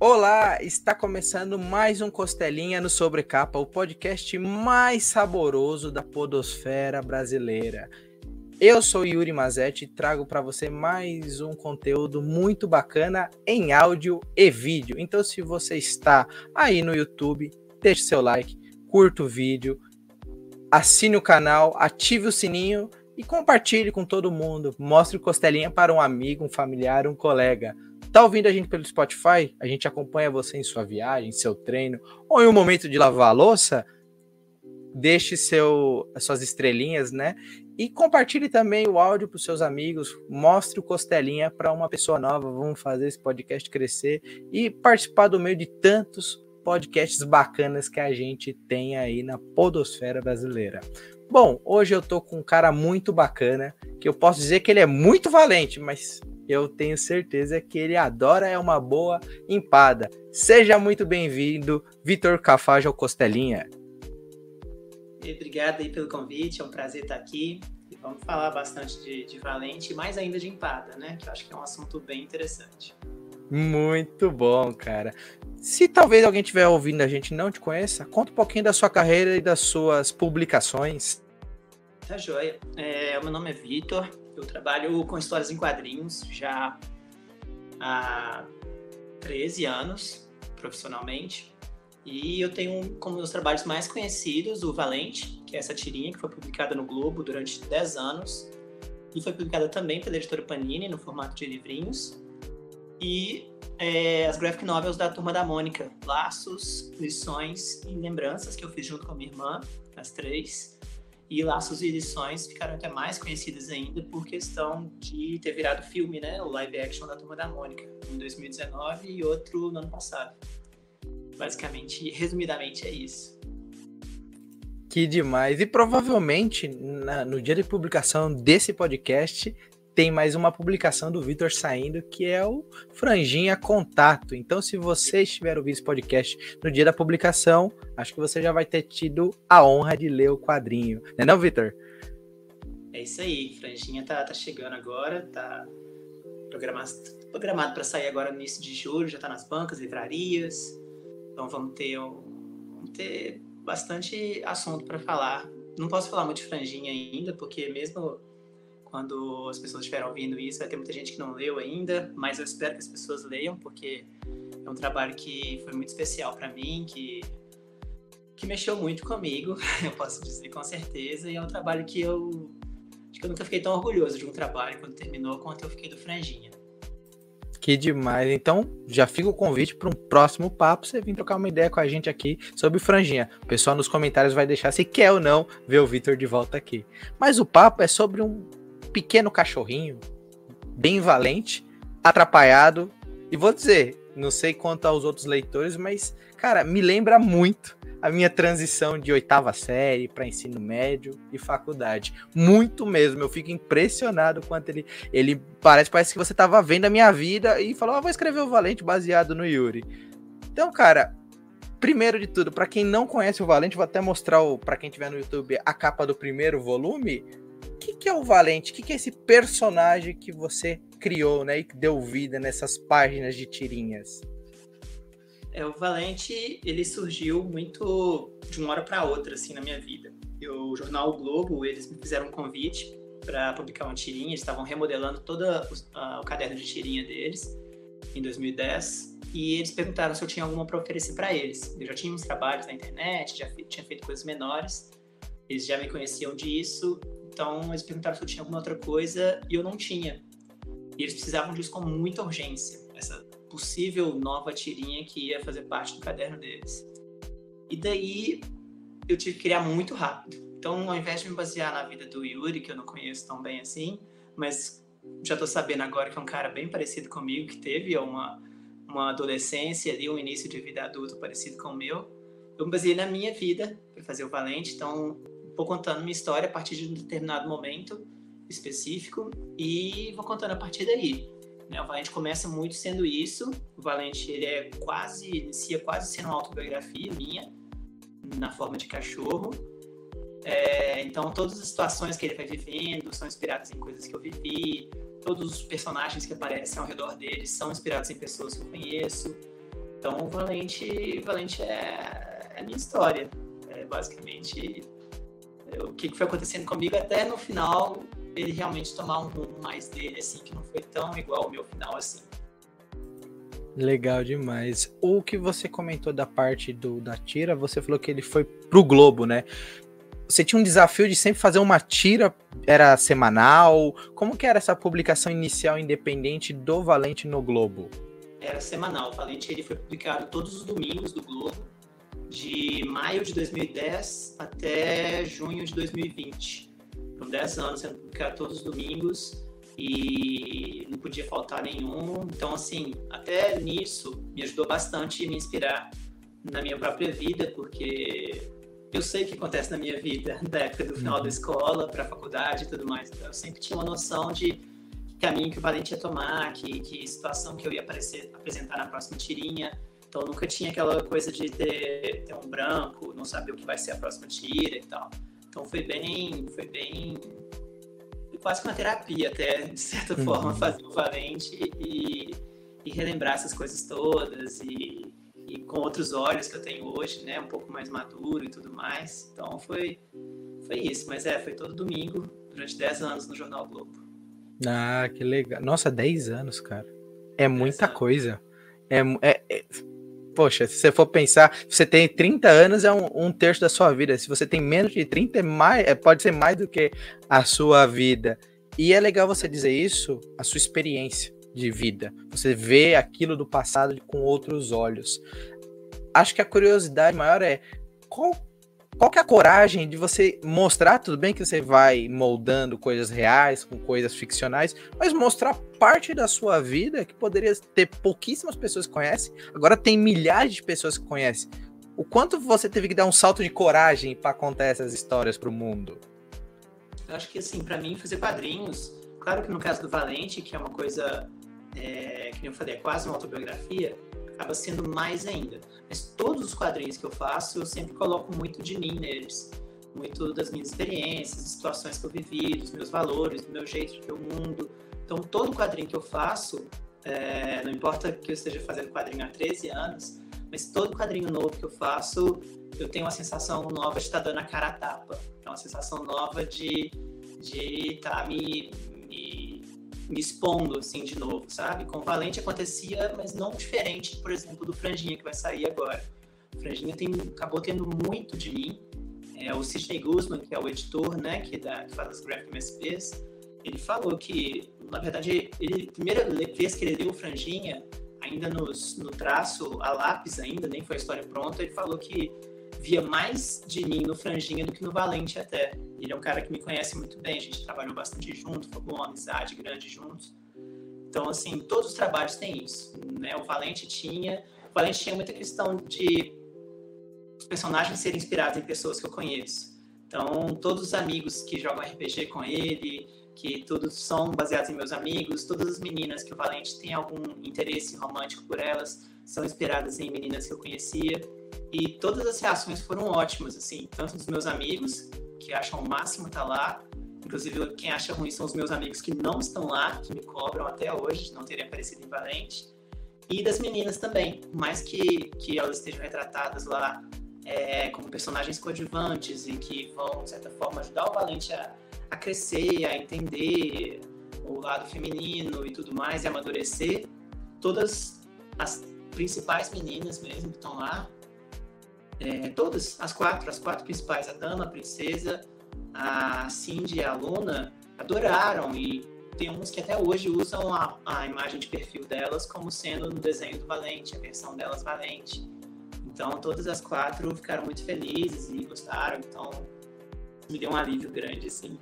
Olá, está começando mais um Costelinha no Sobrecapa, o podcast mais saboroso da podosfera brasileira. Eu sou Yuri Mazetti e trago para você mais um conteúdo muito bacana em áudio e vídeo. Então, se você está aí no YouTube, deixe seu like, curta o vídeo, assine o canal, ative o sininho e compartilhe com todo mundo. Mostre o Costelinha para um amigo, um familiar, um colega. Tá ouvindo a gente pelo Spotify? A gente acompanha você em sua viagem, seu treino, ou em um momento de lavar a louça? Deixe seu, suas estrelinhas, né? E compartilhe também o áudio para os seus amigos. Mostre o Costelinha para uma pessoa nova. Vamos fazer esse podcast crescer e participar do meio de tantos podcasts bacanas que a gente tem aí na podosfera brasileira. Bom, hoje eu tô com um cara muito bacana, que eu posso dizer que ele é muito valente, mas eu tenho certeza que ele adora é uma boa empada. Seja muito bem-vindo, Vitor Cafajo Costelinha. Obrigado aí pelo convite, é um prazer estar aqui. E vamos falar bastante de, de valente e mais ainda de empada, né? Que eu acho que é um assunto bem interessante. Muito bom, cara. Se talvez alguém estiver ouvindo a gente e não te conheça, conta um pouquinho da sua carreira e das suas publicações. Tá joia. É, meu nome é Vitor, eu trabalho com histórias em quadrinhos já há 13 anos, profissionalmente. E eu tenho como meus trabalhos mais conhecidos o Valente, que é essa tirinha que foi publicada no Globo durante 10 anos. E foi publicada também pela editora Panini, no formato de livrinhos. E é, as graphic novels da Turma da Mônica, Laços, Lições e Lembranças, que eu fiz junto com a minha irmã, as três. E Laços e Edições ficaram até mais conhecidas ainda por questão de ter virado filme, né? O live action da Turma da Mônica, em 2019 e outro no ano passado. Basicamente, resumidamente, é isso. Que demais! E provavelmente na, no dia de publicação desse podcast tem mais uma publicação do Vitor saindo, que é o Franjinha Contato. Então, se você estiver ouvindo esse podcast no dia da publicação, acho que você já vai ter tido a honra de ler o quadrinho. Não é não, Vitor? É isso aí, Franjinha tá, tá chegando agora, tá programado, para sair agora no início de julho, já tá nas bancas, livrarias. Então vamos ter, vamos ter bastante assunto para falar. Não posso falar muito de Franjinha ainda, porque mesmo quando as pessoas estiverem ouvindo isso, vai ter muita gente que não leu ainda, mas eu espero que as pessoas leiam, porque é um trabalho que foi muito especial para mim, que, que mexeu muito comigo, eu posso dizer com certeza, e é um trabalho que eu acho que eu nunca fiquei tão orgulhoso de um trabalho quando terminou quanto eu fiquei do Franjinha. Que demais. Então, já fica o convite para um próximo papo, você vir trocar uma ideia com a gente aqui sobre Franjinha. O pessoal nos comentários vai deixar se quer ou não ver o Vitor de volta aqui. Mas o papo é sobre um pequeno cachorrinho, bem valente, atrapalhado. E vou dizer, não sei quanto aos outros leitores, mas, cara, me lembra muito a minha transição de oitava série para ensino médio e faculdade. Muito mesmo. Eu fico impressionado quanto ele. Ele parece, parece que você estava vendo a minha vida e falou: ah, vou escrever o Valente baseado no Yuri. Então, cara, primeiro de tudo, para quem não conhece o Valente, vou até mostrar para quem estiver no YouTube a capa do primeiro volume que, que é o Valente? O que, que é esse personagem que você criou, né? E que deu vida nessas páginas de tirinhas? É, o Valente, ele surgiu muito de uma hora para outra, assim, na minha vida. Eu, o jornal o Globo, eles me fizeram um convite para publicar uma tirinha, eles estavam remodelando todo o, o caderno de tirinha deles em 2010 e eles perguntaram se eu tinha alguma para oferecer para eles. Eu já tinha uns trabalhos na internet, já tinha feito coisas menores, eles já me conheciam disso então eles perguntaram se eu tinha alguma outra coisa e eu não tinha. E eles precisavam disso com muita urgência, essa possível nova tirinha que ia fazer parte do caderno deles. E daí eu tive que criar muito rápido. Então, ao invés de me basear na vida do Yuri, que eu não conheço tão bem assim, mas já tô sabendo agora que é um cara bem parecido comigo, que teve uma, uma adolescência ali, um início de vida adulto parecido com o meu, eu me baseei na minha vida para fazer o Valente. Então, vou contando minha história a partir de um determinado momento específico e vou contando a partir daí. Né? O Valente começa muito sendo isso. O Valente ele é quase inicia quase sendo uma autobiografia minha na forma de cachorro. É, então todas as situações que ele vai vivendo são inspiradas em coisas que eu vivi. Todos os personagens que aparecem ao redor dele são inspirados em pessoas que eu conheço. Então, o Valente, Valente é, é a minha história. É basicamente é, o que foi acontecendo comigo até no final ele realmente tomar um rumo mais dele, assim, que não foi tão igual ao meu final, assim. Legal demais. O que você comentou da parte do da tira, você falou que ele foi pro Globo, né? Você tinha um desafio de sempre fazer uma tira, era semanal? Como que era essa publicação inicial independente do Valente no Globo? Era semanal. O Valente ele foi publicado todos os domingos do Globo, de maio de 2010 até junho de 2020. Foram 10 anos sendo publicado todos os domingos e não podia faltar nenhum. Então, assim, até nisso me ajudou bastante a me inspirar na minha própria vida, porque eu sei o que acontece na minha vida, da época do final da uhum. escola para a faculdade e tudo mais. Então, eu sempre tinha uma noção de caminho que o Valente ia tomar, que, que situação que eu ia aparecer, apresentar na próxima tirinha. Então, nunca tinha aquela coisa de ter, ter um branco, não saber o que vai ser a próxima tira e tal. Então, foi bem, foi bem quase que uma terapia até, de certa uhum. forma, fazer o Valente e, e, relembrar essas coisas todas e, e, com outros olhos que eu tenho hoje, né? Um pouco mais maduro e tudo mais. Então foi, foi isso. Mas é, foi todo domingo, durante 10 anos no Jornal Globo. Ah, que legal. Nossa, 10 anos, cara. É muita coisa. É, é, é, poxa, se você for pensar, você tem 30 anos, é um, um, terço da sua vida. Se você tem menos de 30, é mais, é, pode ser mais do que a sua vida. E é legal você dizer isso, a sua experiência de vida. Você vê aquilo do passado com outros olhos. Acho que a curiosidade maior é qual qual que é a coragem de você mostrar, tudo bem que você vai moldando coisas reais com coisas ficcionais, mas mostrar parte da sua vida que poderia ter pouquíssimas pessoas que conhecem, agora tem milhares de pessoas que conhecem. O quanto você teve que dar um salto de coragem para contar essas histórias para o mundo? Eu acho que assim, para mim fazer quadrinhos, claro que no caso do Valente, que é uma coisa é, que eu falei, é quase uma autobiografia, acaba sendo mais ainda. Mas todos os quadrinhos que eu faço, eu sempre coloco muito de mim neles. Muito das minhas experiências, situações que eu vivi, dos meus valores, do meu jeito de ver o mundo. Então, todo quadrinho que eu faço, é, não importa que eu esteja fazendo quadrinho há 13 anos, mas todo quadrinho novo que eu faço, eu tenho uma sensação nova de estar dando a cara a tapa. É uma sensação nova de estar tá me, me me expondo, assim, de novo, sabe? Com Valente acontecia, mas não diferente, por exemplo, do Franjinha, que vai sair agora. O Franjinha tem, acabou tendo muito de mim. É, o Sidney Guzman, que é o editor, né, que, dá, que faz as Graphic MSPs, ele falou que, na verdade, ele, a primeira vez que ele leu o Franjinha, ainda nos, no traço, a lápis ainda, nem foi a história pronta, ele falou que via mais de mim no Franjinha do que no Valente até. Ele é um cara que me conhece muito bem, a gente trabalhou bastante junto, formou uma amizade grande juntos. Então, assim, todos os trabalhos têm isso. Né? O Valente tinha. O Valente tinha muita questão de os personagens serem inspirados em pessoas que eu conheço. Então, todos os amigos que jogam RPG com ele, que todos são baseados em meus amigos, todas as meninas que o Valente tem algum interesse romântico por elas, são inspiradas em meninas que eu conhecia. E todas as reações foram ótimas, assim, tanto dos meus amigos, que acham o máximo estar tá lá, inclusive quem acha ruim são os meus amigos que não estão lá, que me cobram até hoje de não terem aparecido em Valente, e das meninas também, mais que, que elas estejam retratadas lá é, como personagens coadjuvantes e que vão, de certa forma, ajudar o Valente a, a crescer, a entender o lado feminino e tudo mais, e amadurecer, todas as principais meninas mesmo que estão lá é, todas, as quatro, as quatro principais, a Dama, a Princesa, a Cindy e a Luna, adoraram e tem uns que até hoje usam a, a imagem de perfil delas como sendo no desenho do Valente, a versão delas Valente. Então, todas as quatro ficaram muito felizes e gostaram, então me deu um alívio grande, assim.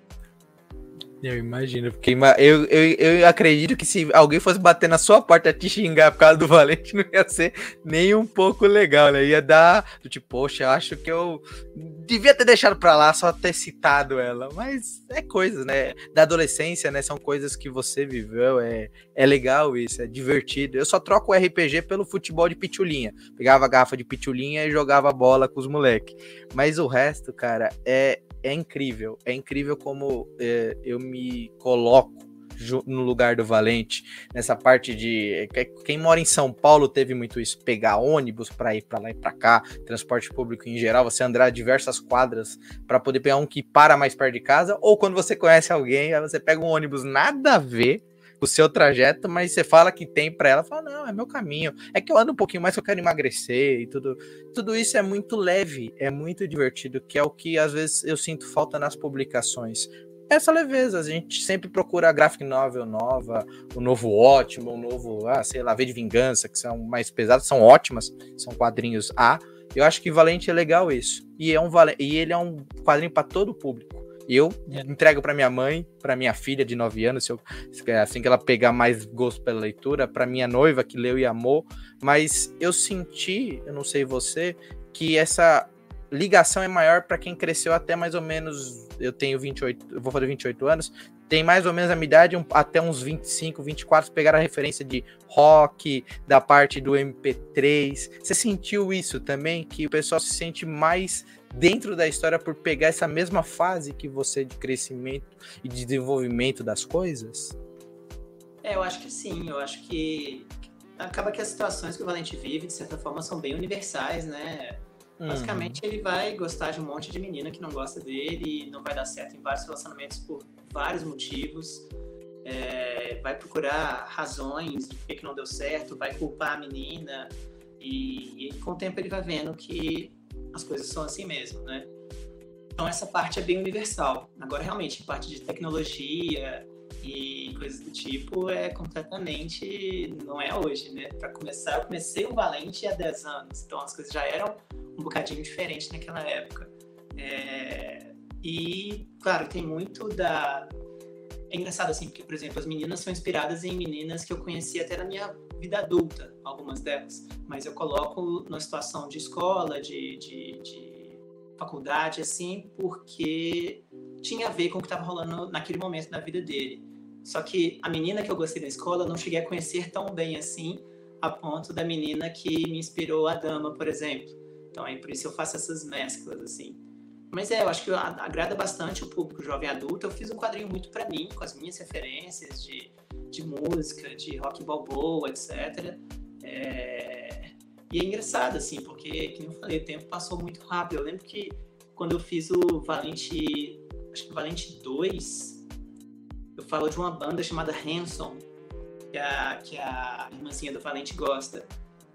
Eu imagino, porque eu, eu, eu acredito que se alguém fosse bater na sua porta te xingar por causa do Valente, não ia ser nem um pouco legal, né? Ia dar, tipo, poxa, eu acho que eu devia ter deixado pra lá, só ter citado ela. Mas é coisa, né? Da adolescência, né? São coisas que você viveu, é, é legal isso, é divertido. Eu só troco o RPG pelo futebol de pitulinha. Pegava a garrafa de pitulinha e jogava bola com os moleques. Mas o resto, cara, é, é incrível. É incrível como é, eu me coloco no lugar do Valente, nessa parte de. Quem mora em São Paulo teve muito isso, pegar ônibus para ir para lá e para cá, transporte público em geral, você andar diversas quadras para poder pegar um que para mais perto de casa, ou quando você conhece alguém, você pega um ônibus nada a ver o seu trajeto, mas você fala que tem para ela, fala, não, é meu caminho. É que eu ando um pouquinho mais que eu quero emagrecer e tudo. Tudo isso é muito leve, é muito divertido, que é o que às vezes eu sinto falta nas publicações. Essa leveza, a gente sempre procura a graphic novel nova, o novo ótimo, o novo, ah, sei lá, V de Vingança, que são mais pesados, são ótimas, são quadrinhos A. Eu acho que Valente é legal isso. E, é um, e ele é um quadrinho para todo o público. Eu é. entrego para minha mãe, para minha filha de 9 anos, se eu, assim que ela pegar mais gosto pela leitura, para minha noiva que leu e amou, mas eu senti, eu não sei você, que essa ligação é maior para quem cresceu até mais ou menos, eu tenho 28, eu vou fazer 28 anos, tem mais ou menos a minha idade, um, até uns 25, 24, pegaram a referência de rock, da parte do MP3. Você sentiu isso também? Que o pessoal se sente mais dentro da história por pegar essa mesma fase que você de crescimento e de desenvolvimento das coisas? É, eu acho que sim. Eu acho que acaba que as situações que o Valente vive, de certa forma, são bem universais, né? Uhum. Basicamente, ele vai gostar de um monte de menina que não gosta dele e não vai dar certo em vários relacionamentos por vários motivos. É, vai procurar razões de por que não deu certo, vai culpar a menina e, e com o tempo ele vai vendo que as coisas são assim mesmo, né? Então essa parte é bem universal. Agora realmente parte de tecnologia e coisas do tipo é completamente não é hoje, né? Para começar, eu comecei o Valente há 10 anos, então as coisas já eram um bocadinho diferentes naquela época. É... E claro, tem muito da é engraçado assim, porque por exemplo, as meninas são inspiradas em meninas que eu conheci até na minha vida adulta, algumas delas, mas eu coloco na situação de escola, de, de, de faculdade, assim, porque tinha a ver com o que estava rolando naquele momento da vida dele. Só que a menina que eu gostei da escola eu não cheguei a conhecer tão bem assim, a ponto da menina que me inspirou a dama, por exemplo. Então aí por isso eu faço essas mesclas assim. Mas é, eu acho que agrada bastante o público jovem adulto. Eu fiz um quadrinho muito para mim, com as minhas referências de de música, de rock balboa, etc. É... E é engraçado, assim, porque, como eu falei, o tempo passou muito rápido. Eu lembro que quando eu fiz o Valente, acho que Valente 2, eu falo de uma banda chamada Hanson, que a, que a irmãzinha do Valente gosta.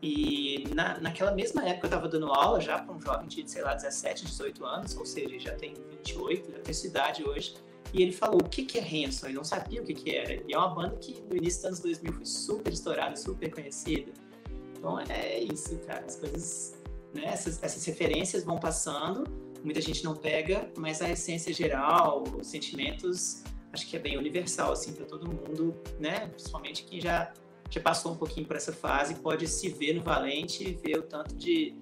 E na, naquela mesma época eu estava dando aula já para um jovem de, sei lá, 17, 18 anos, ou seja, já tem 28, já tem sua idade hoje. E ele falou o que, que é Hanson, ele não sabia o que, que era. E é uma banda que no início dos anos 2000 foi super estourada, super conhecida. Então é isso, cara. As coisas, né? essas, essas referências vão passando, muita gente não pega, mas a essência geral, os sentimentos, acho que é bem universal, assim, para todo mundo, né? Principalmente quem já, já passou um pouquinho por essa fase, pode se ver no Valente e ver o tanto de,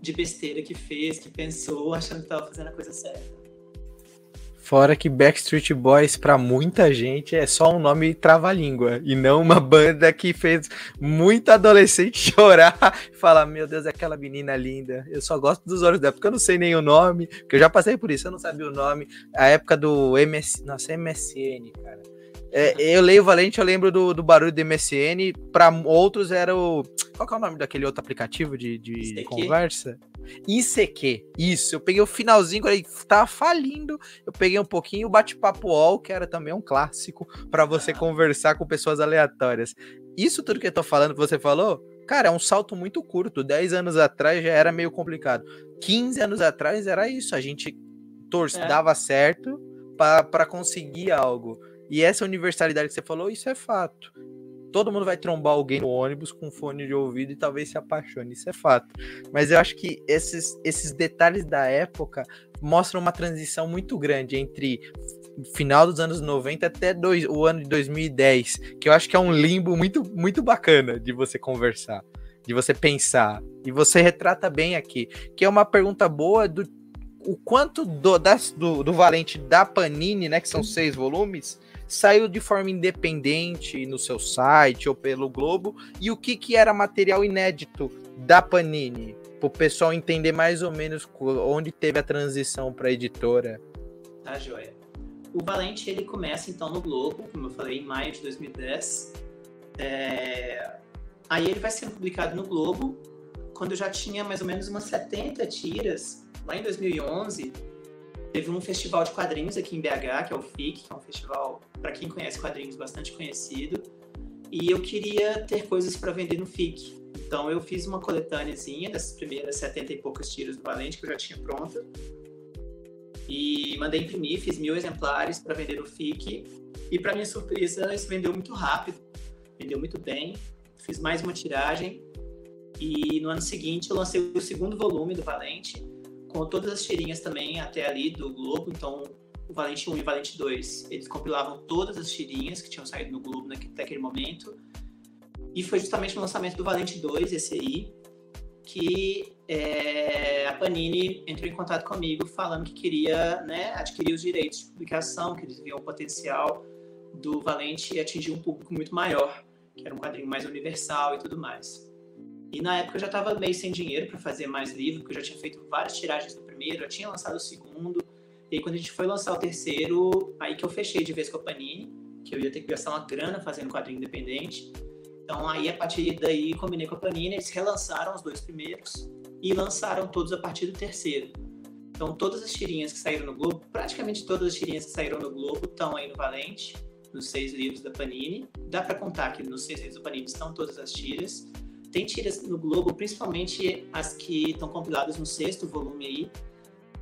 de besteira que fez, que pensou, achando que estava fazendo a coisa certa. Fora que Backstreet Boys, para muita gente, é só um nome trava-língua. E não uma banda que fez muita adolescente chorar e falar: Meu Deus, é aquela menina linda. Eu só gosto dos olhos dela, porque eu não sei nem o nome. Porque eu já passei por isso, eu não sabia o nome. A época do MS. Nossa, MSN, cara. É, eu leio Valente, eu lembro do, do barulho do MSN. Para outros era o. Qual é o nome daquele outro aplicativo de, de conversa? ICQ, isso. Eu peguei o finalzinho, quando ele tava falindo. Eu peguei um pouquinho o bate-papo all, que era também um clássico para você conversar com pessoas aleatórias. Isso tudo que eu tô falando, que você falou, cara, é um salto muito curto. 10 anos atrás já era meio complicado. 15 anos atrás era isso. A gente torce, é. dava certo para conseguir algo. E essa universalidade que você falou, isso é fato. Todo mundo vai trombar alguém no ônibus com fone de ouvido e talvez se apaixone, isso é fato. Mas eu acho que esses, esses detalhes da época mostram uma transição muito grande entre final dos anos 90 até dois, o ano de 2010, que eu acho que é um limbo muito, muito bacana de você conversar, de você pensar. E você retrata bem aqui, que é uma pergunta boa do o quanto do, das, do, do Valente da Panini, né, que são seis volumes, saiu de forma independente no seu site ou pelo Globo, e o que, que era material inédito da Panini, para o pessoal entender mais ou menos onde teve a transição para a editora. Tá joia. o Valente ele começa então no Globo, como eu falei, em maio de 2010. É... Aí ele vai ser publicado no Globo quando eu já tinha mais ou menos umas 70 tiras. Lá em 2011, teve um festival de quadrinhos aqui em BH, que é o FIC, que é um festival, para quem conhece quadrinhos, bastante conhecido. E eu queria ter coisas para vender no FIC. Então eu fiz uma coletâneazinha dessas primeiras 70 e poucas tiras do Valente, que eu já tinha pronta e mandei imprimir, fiz mil exemplares para vender no FIC. E para minha surpresa, isso vendeu muito rápido, vendeu muito bem. Fiz mais uma tiragem e no ano seguinte eu lancei o segundo volume do Valente, com todas as tirinhas também até ali do Globo. Então, o Valente 1 e o Valente 2, eles compilavam todas as tirinhas que tinham saído no Globo naquele momento. E foi justamente no lançamento do Valente 2, esse aí, que é, a Panini entrou em contato comigo falando que queria né, adquirir os direitos de publicação, que eles viam o potencial do Valente atingir um público muito maior, que era um quadrinho mais universal e tudo mais. E na época eu já estava meio sem dinheiro para fazer mais livro, porque eu já tinha feito várias tiragens do primeiro, eu tinha lançado o segundo, e aí quando a gente foi lançar o terceiro, aí que eu fechei de vez com a Panini, que eu ia ter que gastar uma grana fazendo quadrinho independente. Então aí a partir daí combinei com a Panini, eles relançaram os dois primeiros, e lançaram todos a partir do terceiro. Então, todas as tirinhas que saíram no Globo, praticamente todas as tirinhas que saíram no Globo estão aí no Valente, nos seis livros da Panini. Dá para contar que nos seis livros da Panini estão todas as tiras. Tem tiras no Globo, principalmente as que estão compiladas no sexto volume aí,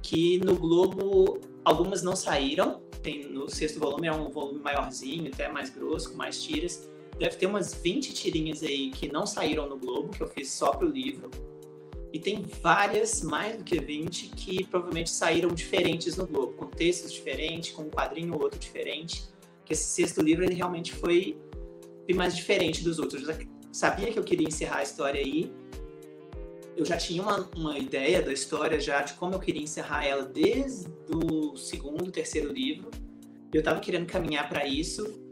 que no Globo algumas não saíram. Tem no sexto volume é um volume maiorzinho, até mais grosso, com mais tiras. Deve ter umas 20 tirinhas aí que não saíram no Globo, que eu fiz só pro livro. E tem várias, mais do que 20, que provavelmente saíram diferentes no Globo, com textos diferentes, com um quadrinho ou outro diferente. Que esse sexto livro ele realmente foi mais diferente dos outros. Sabia que eu queria encerrar a história aí. Eu já tinha uma, uma ideia da história já de como eu queria encerrar ela desde o segundo, terceiro livro. Eu estava querendo caminhar para isso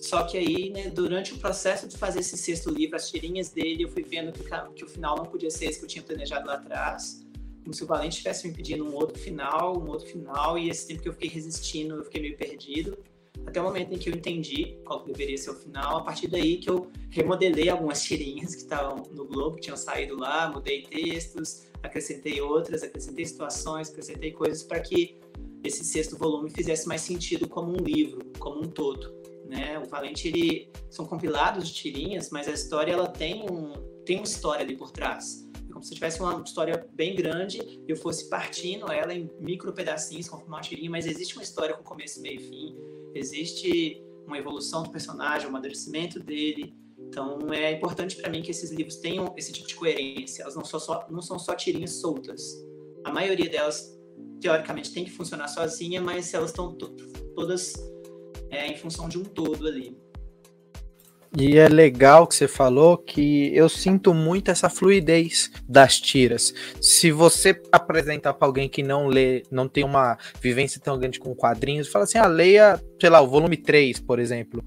só que aí, né, durante o processo de fazer esse sexto livro, as tirinhas dele, eu fui vendo que, que o final não podia ser esse que eu tinha planejado lá atrás. Como se o Valente estivesse me pedindo um outro final, um outro final, e esse tempo que eu fiquei resistindo, eu fiquei meio perdido. Até o momento em que eu entendi qual deveria ser o final, a partir daí que eu remodelei algumas tirinhas que estavam no Globo, que tinham saído lá, mudei textos, acrescentei outras, acrescentei situações, acrescentei coisas para que esse sexto volume fizesse mais sentido como um livro, como um todo né? O Valente ele são compilados de tirinhas, mas a história ela tem um tem uma história ali por trás. É como se tivesse uma história bem grande e eu fosse partindo ela em micro pedacinhos conforme uma tirinha, mas existe uma história com começo, meio e fim. Existe uma evolução do personagem, um amadurecimento dele. Então é importante para mim que esses livros tenham esse tipo de coerência. Elas não são só não são só tirinhas soltas. A maioria delas teoricamente tem que funcionar sozinha, mas elas estão todas é, em função de um todo ali. E é legal que você falou que eu sinto muito essa fluidez das tiras. Se você apresentar para alguém que não lê, não tem uma vivência tão grande com quadrinhos, fala assim: ah, leia, sei lá, o volume 3, por exemplo.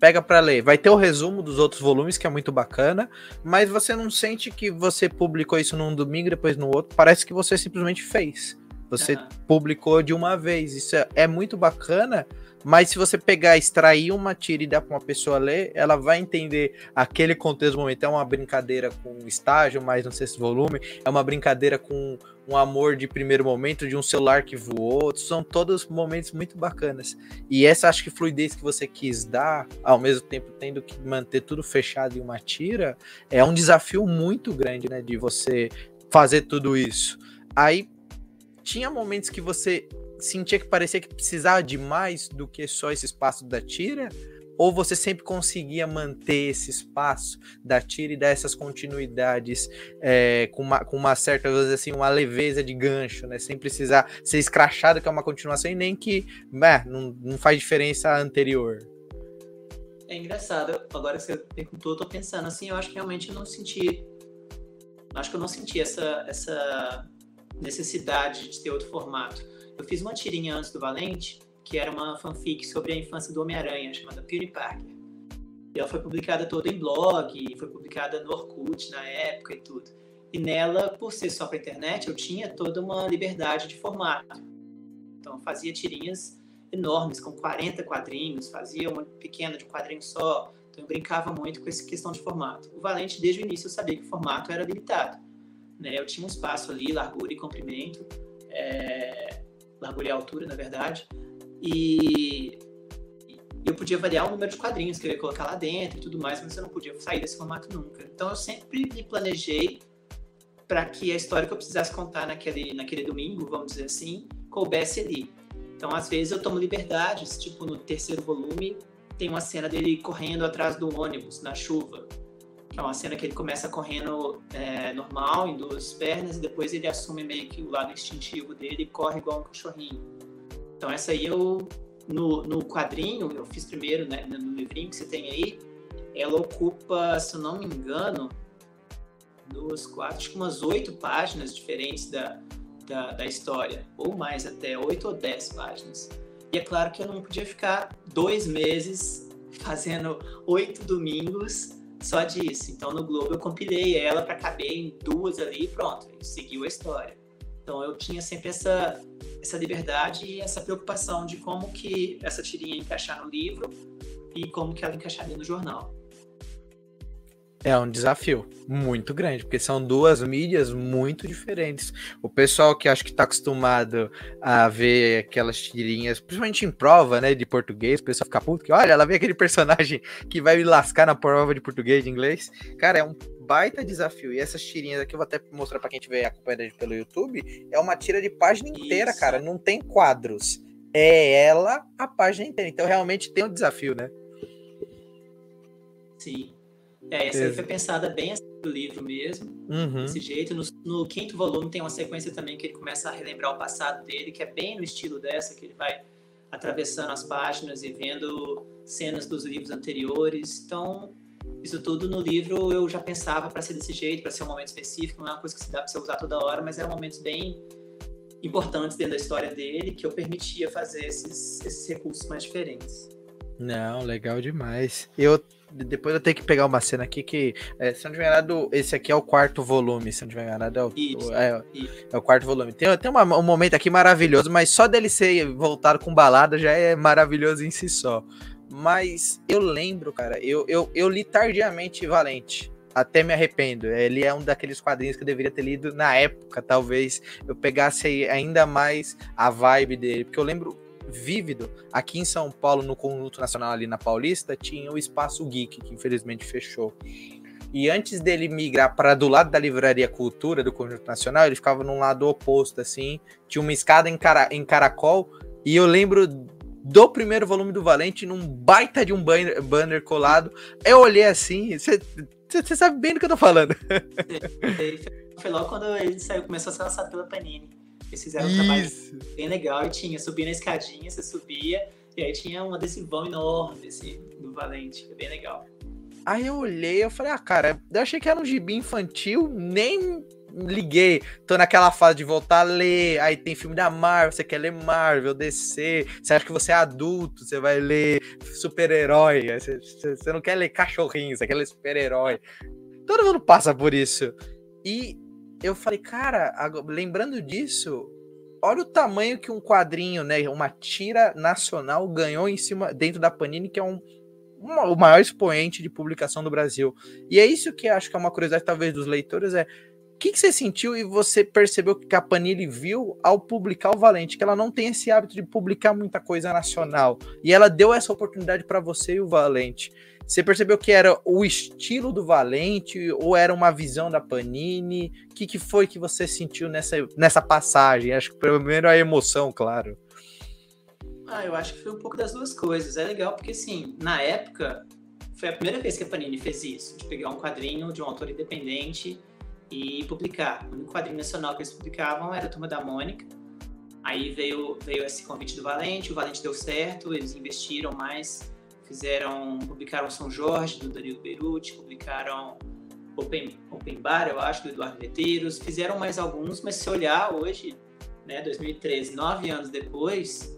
Pega para ler. Vai ter o resumo dos outros volumes, que é muito bacana, mas você não sente que você publicou isso num domingo, depois no outro. Parece que você simplesmente fez. Você uhum. publicou de uma vez. Isso é, é muito bacana mas se você pegar, extrair uma tira e dar para uma pessoa ler, ela vai entender aquele contexto momento. É uma brincadeira com estágio, mais no sexto volume, é uma brincadeira com um amor de primeiro momento, de um celular que voou. São todos momentos muito bacanas. E essa acho que fluidez que você quis dar, ao mesmo tempo tendo que manter tudo fechado em uma tira, é um desafio muito grande, né? De você fazer tudo isso. Aí tinha momentos que você sentia que parecia que precisava de mais do que só esse espaço da tira? Ou você sempre conseguia manter esse espaço da tira e dar essas continuidades é, com, uma, com uma certa, vezes assim, uma leveza de gancho, né? Sem precisar ser escrachado, que é uma continuação, e nem que né, não, não faz diferença a anterior. É engraçado, agora que você perguntou, eu tô pensando assim, eu acho que realmente eu não senti. Acho que eu não senti essa, essa necessidade de ter outro formato eu fiz uma tirinha antes do Valente, que era uma fanfic sobre a infância do Homem-Aranha, chamada Peter Parker. E ela foi publicada toda em blog, foi publicada no Orkut na época e tudo. E nela, por ser só para internet, eu tinha toda uma liberdade de formato. Então, eu fazia tirinhas enormes, com 40 quadrinhos, fazia uma pequena de um quadrinho só. Então eu brincava muito com essa questão de formato. O Valente, desde o início, eu sabia que o formato era limitado. Né? Eu tinha um espaço ali, largura e comprimento, é... largura e altura, na verdade, e eu podia variar o número de quadrinhos que eu ia colocar lá dentro e tudo mais, mas eu não podia sair desse formato nunca. Então eu sempre me planejei para que a história que eu precisasse contar naquele, naquele domingo, vamos dizer assim, coubesse ali. Então, às vezes, eu tomo liberdades, tipo no terceiro volume, tem uma cena dele correndo atrás do ônibus, na chuva. Que é uma cena que ele começa correndo é, normal, em duas pernas, e depois ele assume meio que o lado instintivo dele e corre igual um cachorrinho. Então, essa aí eu, no, no quadrinho, eu fiz primeiro, né, no livrinho que você tem aí, ela ocupa, se eu não me engano, duas, quatro, acho que umas oito páginas diferentes da, da, da, história, ou mais até, oito ou dez páginas. E é claro que eu não podia ficar dois meses fazendo oito domingos só disso. Então no Globo eu compilei ela para caber em duas ali e pronto, seguiu a história. Então eu tinha sempre essa, essa liberdade e essa preocupação de como que essa tirinha encaixar no livro e como que ela encaixaria no jornal. É um desafio muito grande, porque são duas mídias muito diferentes. O pessoal que acho que está acostumado a ver aquelas tirinhas, principalmente em prova, né, de português, o pessoal fica puto que, olha, ela vê aquele personagem que vai me lascar na prova de português, de inglês. Cara, é um baita desafio. E essas tirinhas aqui, eu vou até mostrar para quem estiver acompanhando pelo YouTube, é uma tira de página inteira, Isso. cara, não tem quadros. É ela a página inteira. Então realmente tem um desafio, né? Sim. É, essa aí foi pensada bem assim do livro mesmo, uhum. desse jeito. No, no, quinto volume tem uma sequência também que ele começa a relembrar o passado dele, que é bem no estilo dessa, que ele vai atravessando as páginas e vendo cenas dos livros anteriores. Então, isso tudo no livro eu já pensava para ser desse jeito, para ser um momento específico, não é uma coisa que se dá para você usar toda hora, mas eram momentos bem importantes dentro da história dele que eu permitia fazer esses, esses recursos mais diferentes. Não, legal demais. Eu depois eu tenho que pegar uma cena aqui que, é, se não tiver nada, esse aqui é o quarto volume, se não tiver nada, é o, isso, é, é, o quarto volume. Tem, tem uma, um momento aqui maravilhoso, mas só dele ser voltado com balada já é maravilhoso em si só. Mas eu lembro, cara, eu, eu, eu li tardiamente Valente. Até me arrependo. Ele é um daqueles quadrinhos que eu deveria ter lido na época, talvez eu pegasse ainda mais a vibe dele. Porque eu lembro vívido. Aqui em São Paulo, no Conjunto Nacional ali na Paulista, tinha o Espaço Geek, que infelizmente fechou. E antes dele migrar para do lado da Livraria Cultura do Conjunto Nacional, ele ficava num lado oposto, assim. Tinha uma escada em, cara, em caracol. E eu lembro do primeiro volume do Valente num baita de um banner, banner colado. Eu olhei assim, você sabe bem do que eu tô falando. Foi logo quando ele saiu, começou a ser lançado pela Panini. Eles fizeram um trabalho bem legal e tinha, subia na escadinha, você subia, e aí tinha um adesivão enorme, assim, do Valente. É bem legal. Aí eu olhei, eu falei, ah, cara, eu achei que era um gibi infantil, nem liguei. Tô naquela fase de voltar a ler. Aí tem filme da Marvel, você quer ler Marvel, DC. Você acha que você é adulto, você vai ler super-herói. Você, você não quer ler cachorrinho, você quer ler super-herói. Todo mundo passa por isso. E eu falei, cara, lembrando disso, olha o tamanho que um quadrinho, né, uma tira nacional ganhou em cima dentro da Panini, que é um, o maior expoente de publicação do Brasil. E é isso que acho que é uma curiosidade talvez dos leitores é o que, que, você sentiu e você percebeu que a Panini viu ao publicar o Valente, que ela não tem esse hábito de publicar muita coisa nacional. E ela deu essa oportunidade para você e o Valente. Você percebeu que era o estilo do Valente ou era uma visão da Panini? O que, que foi que você sentiu nessa, nessa passagem? Acho que primeiro a emoção, claro. Ah, eu acho que foi um pouco das duas coisas. É legal porque, assim, na época, foi a primeira vez que a Panini fez isso, de pegar um quadrinho de um autor independente e publicar. O único quadrinho nacional que eles publicavam era a Turma da Mônica. Aí veio, veio esse convite do Valente, o Valente deu certo, eles investiram mais fizeram, publicaram São Jorge, do Danilo Beruti, publicaram Open, Open Bar, eu acho, do Eduardo Leteiros, fizeram mais alguns, mas se olhar hoje, né, 2013, nove anos depois,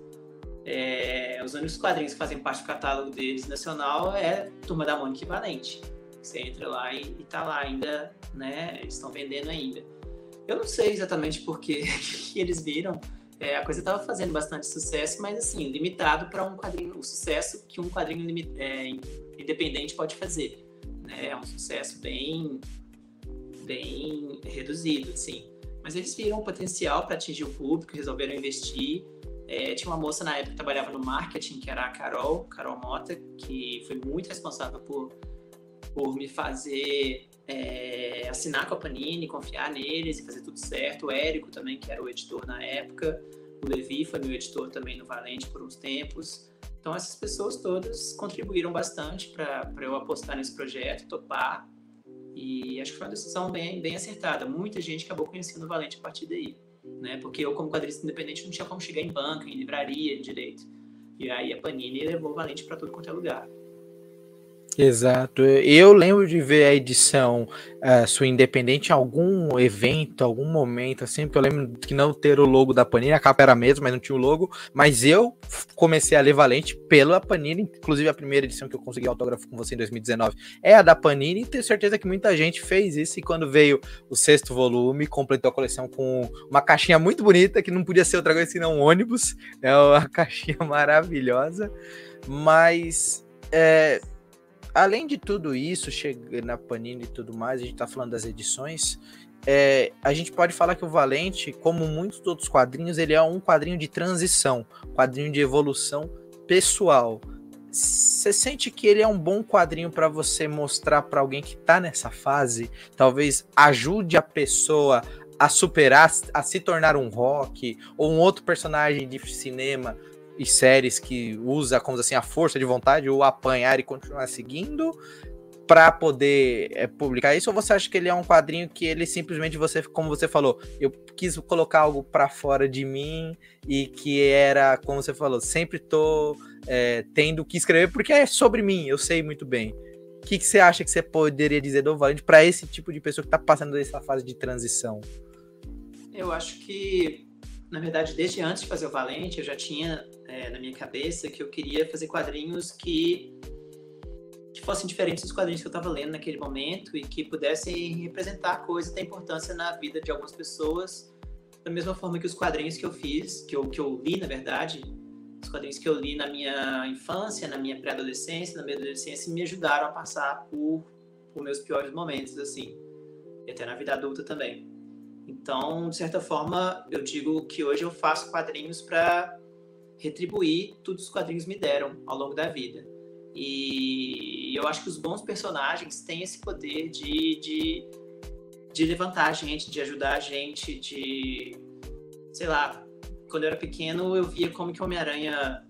é, os únicos quadrinhos que fazem parte do catálogo deles nacional é Turma da Mônica e Valente. Você entra lá e, e tá lá ainda, né, eles estão vendendo ainda. Eu não sei exatamente por que eles viram, é, a coisa estava fazendo bastante sucesso, mas assim, limitado para um quadrinho, o sucesso que um quadrinho é, independente pode fazer. Né? É um sucesso bem, bem reduzido, assim. Mas eles viram o potencial para atingir o público, resolveram investir. É, tinha uma moça na época que trabalhava no marketing, que era a Carol, Carol Mota, que foi muito responsável por, por me fazer é, assinar com a Panini, confiar neles e fazer tudo certo. O Érico também, que era o editor na época. O Levi foi meu editor também no Valente por uns tempos. Então, essas pessoas todas contribuíram bastante para eu apostar nesse projeto, topar. E acho que foi uma decisão bem, bem acertada. Muita gente acabou conhecendo o Valente a partir daí. Né? Porque eu, como quadrista independente, não tinha como chegar em banca, em livraria direito. E aí a Panini levou o Valente para tudo quanto é lugar. Exato. Eu lembro de ver a edição uh, sua independente em algum evento, algum momento, assim, porque eu lembro que não ter o logo da Panini, a capa era a mesma, mas não tinha o logo. Mas eu comecei a ler Valente pela Panini, inclusive a primeira edição que eu consegui autógrafo com você em 2019 é a da Panini, e tenho certeza que muita gente fez isso. E quando veio o sexto volume, completou a coleção com uma caixinha muito bonita, que não podia ser outra coisa senão um ônibus. É uma caixinha maravilhosa. Mas. É, além de tudo isso, chega na Panini e tudo mais, a gente tá falando das edições. É, a gente pode falar que o Valente, como muitos outros quadrinhos, ele é um quadrinho de transição, quadrinho de evolução pessoal. Você sente que ele é um bom quadrinho para você mostrar para alguém que tá nessa fase, talvez ajude a pessoa a superar, a se tornar um rock ou um outro personagem de cinema e séries que usa, como assim, a força de vontade, ou apanhar e continuar seguindo para poder é, publicar isso? Ou você acha que ele é um quadrinho que ele simplesmente você, como você falou, eu quis colocar algo para fora de mim e que era, como você falou, sempre tô é, tendo que escrever porque é sobre mim, eu sei muito bem. O que, que você acha que você poderia dizer do Valente para esse tipo de pessoa que está passando essa fase de transição? Eu acho que, na verdade, desde antes de fazer o Valente, eu já tinha é, na minha cabeça que eu queria fazer quadrinhos que, que fossem diferentes dos quadrinhos que eu estava lendo naquele momento e que pudessem representar coisas da importância na vida de algumas pessoas, da mesma forma que os quadrinhos que eu fiz, que eu, que eu li, na verdade, os quadrinhos que eu li na minha infância, na minha pré-adolescência, na minha adolescência, me ajudaram a passar por, por meus piores momentos, assim, e até na vida adulta também. Então, de certa forma, eu digo que hoje eu faço quadrinhos para retribuir tudo que os quadrinhos me deram ao longo da vida. E eu acho que os bons personagens têm esse poder de, de, de levantar a gente, de ajudar a gente, de. Sei lá, quando eu era pequeno, eu via como que o Homem-Aranha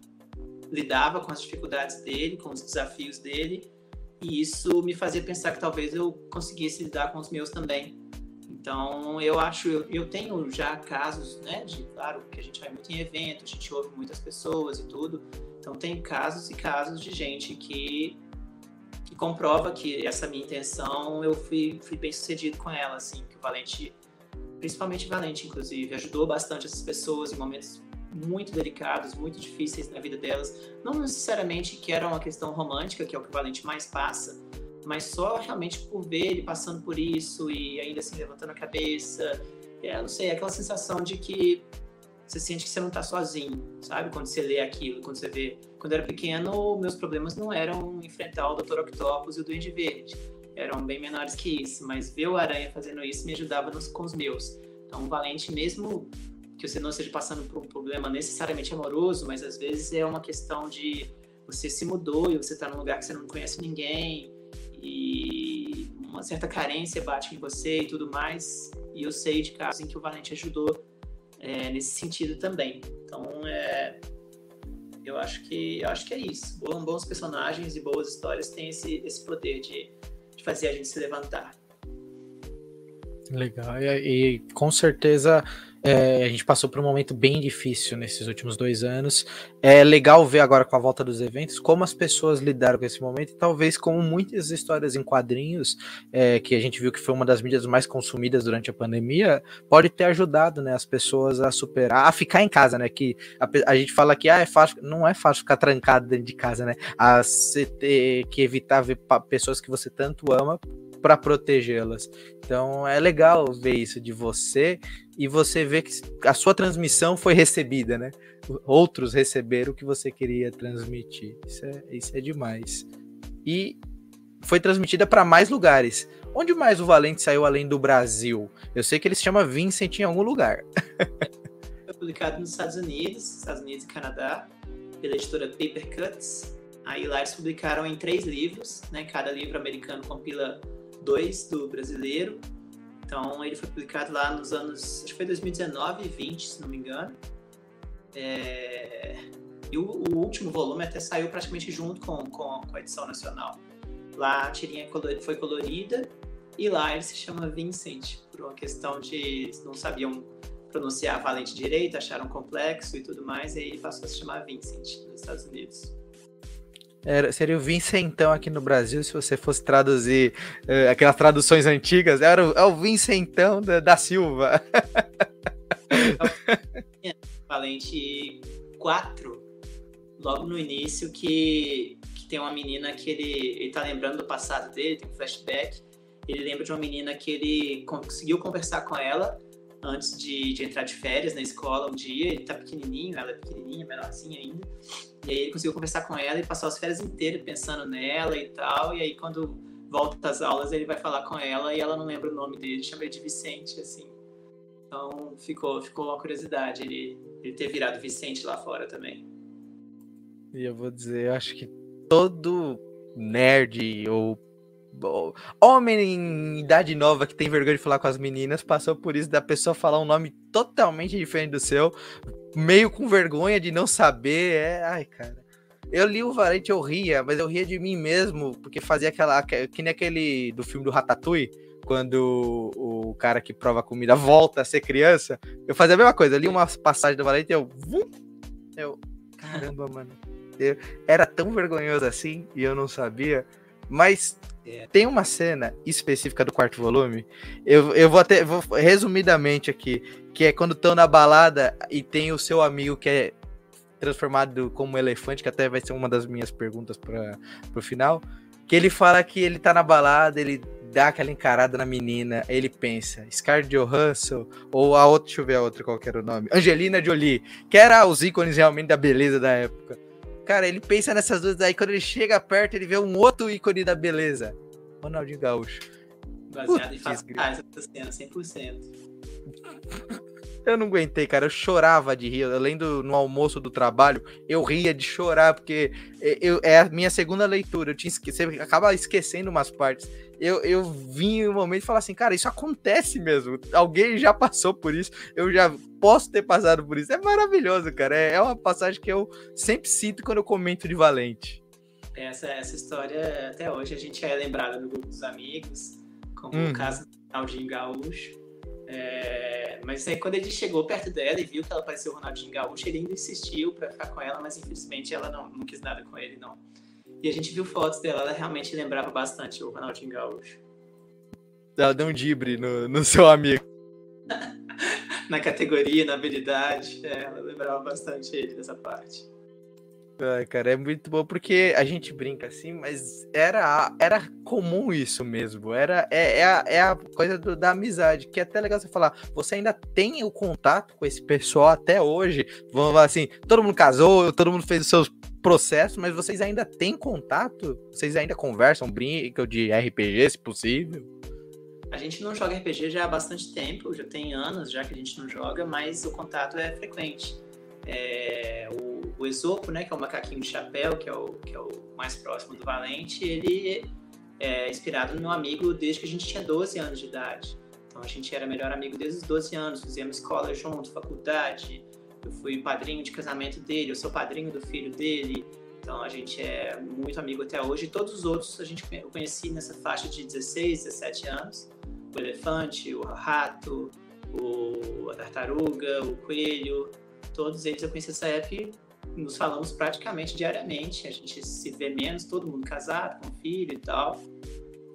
lidava com as dificuldades dele, com os desafios dele, e isso me fazia pensar que talvez eu conseguisse lidar com os meus também. Então, eu acho, eu, eu tenho já casos, né, de, claro, que a gente vai muito em evento, a gente ouve muitas pessoas e tudo. Então, tem casos e casos de gente que, que comprova que essa minha intenção, eu fui, fui bem sucedido com ela, assim, que o Valente, principalmente o Valente, inclusive, ajudou bastante essas pessoas em momentos muito delicados, muito difíceis na vida delas. Não necessariamente que era uma questão romântica, que é o que o Valente mais passa, mas só realmente por ver ele passando por isso e ainda assim levantando a cabeça. É, não sei, aquela sensação de que você sente que você não está sozinho, sabe? Quando você lê aquilo, quando você vê. Quando eu era pequeno, meus problemas não eram enfrentar o Dr. Octopus e o Duende Verde. Eram bem menores que isso, mas ver o Aranha fazendo isso me ajudava nos, com os meus. Então, Valente, mesmo que você não esteja passando por um problema necessariamente amoroso, mas às vezes é uma questão de você se mudou e você está num lugar que você não conhece ninguém, e uma certa carência bate em você e tudo mais. E eu sei de casos em que o Valente ajudou é, nesse sentido também. Então, é, eu acho que eu acho que é isso. Bons personagens e boas histórias têm esse, esse poder de, de fazer a gente se levantar. Legal. E, e com certeza é, a gente passou por um momento bem difícil nesses últimos dois anos. É legal ver agora com a volta dos eventos como as pessoas lidaram com esse momento e talvez como muitas histórias em quadrinhos, é, que a gente viu que foi uma das mídias mais consumidas durante a pandemia, pode ter ajudado né, as pessoas a superar, a ficar em casa, né? Que a, a gente fala que ah, é fácil, não é fácil ficar trancado dentro de casa, né? A você ter que evitar ver pessoas que você tanto ama para protegê-las. Então é legal ver isso de você e você ver que a sua transmissão foi recebida, né? Outros receberam o que você queria transmitir. Isso é, isso é demais. E foi transmitida para mais lugares. Onde mais o Valente saiu além do Brasil? Eu sei que ele se chama Vincent em algum lugar. Foi publicado nos Estados Unidos, Estados Unidos e Canadá, pela editora Paper Cuts. Aí lá eles publicaram em três livros, né? Cada livro americano compila dois do brasileiro. Então ele foi publicado lá nos anos, acho que foi 2019 e 20, se não me engano. É... E o, o, último volume até saiu praticamente junto com, com, com a edição nacional. Lá a tirinha foi colorida e lá ele se chama Vincent, por uma questão de não sabiam pronunciar Valente direito, acharam complexo e tudo mais, e aí ele passou a se chamar Vincent nos Estados Unidos. Era, seria o Vincentão aqui no Brasil, se você fosse traduzir uh, aquelas traduções antigas, era o, é o Vincentão da, da Silva. Valente 4, logo no início, que, que tem uma menina que ele, ele tá lembrando do passado dele, tem um flashback. Ele lembra de uma menina que ele conseguiu conversar com ela antes de, de entrar de férias na escola um dia. Ele tá pequenininho, ela é pequenininha, menorzinha ainda. E aí ele conseguiu conversar com ela e passou as férias inteiras pensando nela e tal. E aí quando volta às aulas ele vai falar com ela e ela não lembra o nome dele, chama ele de Vicente, assim. Então ficou, ficou uma curiosidade ele, ele ter virado Vicente lá fora também. E eu vou dizer, eu acho que todo nerd ou homem em idade nova que tem vergonha de falar com as meninas passou por isso da pessoa falar um nome totalmente diferente do seu, meio com vergonha de não saber. É, ai, cara. Eu li o Valente, eu ria, mas eu ria de mim mesmo, porque fazia aquela. Que nem aquele do filme do Ratatouille, quando o, cara que prova comida volta a ser criança. Eu fazia a mesma coisa, eu li uma passagem do Valente e eu. Eu. Caramba, mano. Eu, era tão vergonhoso assim e eu não sabia. Mas. Tem uma cena específica do quarto volume. Eu, eu vou até vou, resumidamente aqui, que é quando estão na balada e tem o seu amigo que é transformado como elefante, que até vai ser uma das minhas perguntas para o final. Que ele fala que ele tá na balada, ele dá aquela encarada na menina, ele pensa, Scarlett Johansson, ou a outra, deixa eu ver a outra, qual era o nome, Angelina Jolie, que era os ícones realmente da beleza da época. Cara, ele pensa nessas duas aí, quando ele chega perto, ele vê um outro ícone da beleza. Ronaldinho Gaúcho. Baseado em fatos essa cena, 100%. Eu não aguentei, cara. Eu chorava de rir. Além do no almoço do trabalho, eu ria de chorar, porque eu, é a minha segunda leitura. Eu tinha esquecido, acaba esquecendo umas partes eu, eu vim em um momento e falar assim, cara, isso acontece mesmo. Alguém já passou por isso, eu já posso ter passado por isso. É maravilhoso, cara. É, é uma passagem que eu sempre sinto quando eu comento de Valente. Essa, essa história, até hoje, a gente é lembrado no grupo dos amigos, como hum. o caso do Ronaldinho Gaúcho. É, mas aí, quando ele chegou perto dela e viu que ela parecia o Ronaldinho Gaúcho, ele ainda insistiu para ficar com ela, mas infelizmente ela não, não quis nada com ele, não. E a gente viu fotos dela, ela realmente lembrava bastante o Ronaldinho Gaúcho. Ela deu um dibre no, no seu amigo. na categoria, na habilidade, é, ela lembrava bastante ele dessa parte. Ai, cara, é muito bom porque a gente brinca assim, mas era, era comum isso mesmo. Era, é, é, a, é a coisa do, da amizade, que é até legal você falar. Você ainda tem o contato com esse pessoal até hoje. Vamos falar assim, todo mundo casou, todo mundo fez os seus processo, mas vocês ainda têm contato? Vocês ainda conversam, brincam de RPG, se possível? A gente não joga RPG já há bastante tempo, já tem anos já que a gente não joga, mas o contato é frequente. É, o, o Esopo, né, que é o macaquinho de chapéu, que é o, que é o mais próximo do Valente, ele é inspirado no meu amigo desde que a gente tinha 12 anos de idade. Então a gente era melhor amigo desde os 12 anos, fizemos escola junto, faculdade, eu fui padrinho de casamento dele, eu sou padrinho do filho dele. Então a gente é muito amigo até hoje. Todos os outros a gente eu conheci nessa faixa de 16, 17 anos. O elefante, o rato, o, a tartaruga, o coelho. Todos eles eu conheci época e nos falamos praticamente diariamente. A gente se vê menos, todo mundo casado, com filho e tal.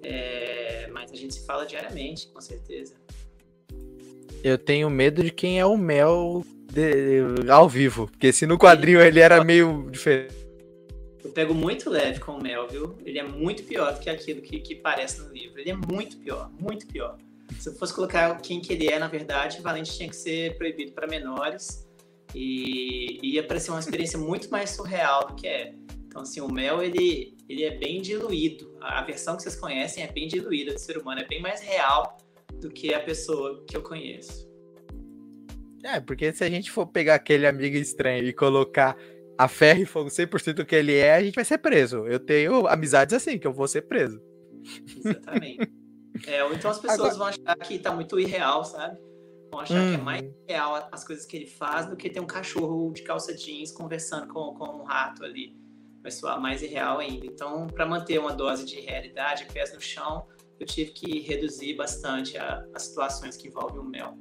É, mas a gente se fala diariamente, com certeza. Eu tenho medo de quem é o Mel de, ao vivo. Porque se no quadrinho ele era meio diferente. Eu pego muito leve com o mel, viu? Ele é muito pior do que aquilo que, que parece no livro. Ele é muito pior, muito pior. Se eu fosse colocar quem que ele é, na verdade, Valente tinha que ser proibido para menores e ia parecer uma experiência muito mais surreal do que é. Então, assim, o mel, ele, ele é bem diluído. A versão que vocês conhecem é bem diluída do ser humano, é bem mais real do que a pessoa que eu conheço. É, porque se a gente for pegar aquele amigo estranho e colocar a ferro e fogo 100% do que ele é, a gente vai ser preso. Eu tenho amizades assim, que eu vou ser preso. Exatamente. é, ou então as pessoas Agora... vão achar que tá muito irreal, sabe? Vão achar hum. que é mais uhum. real as coisas que ele faz do que ter um cachorro de calça jeans conversando com, com um rato ali. Vai soar mais irreal ainda. Então, para manter uma dose de realidade, pés no chão, eu tive que reduzir bastante a, as situações que envolvem o mel.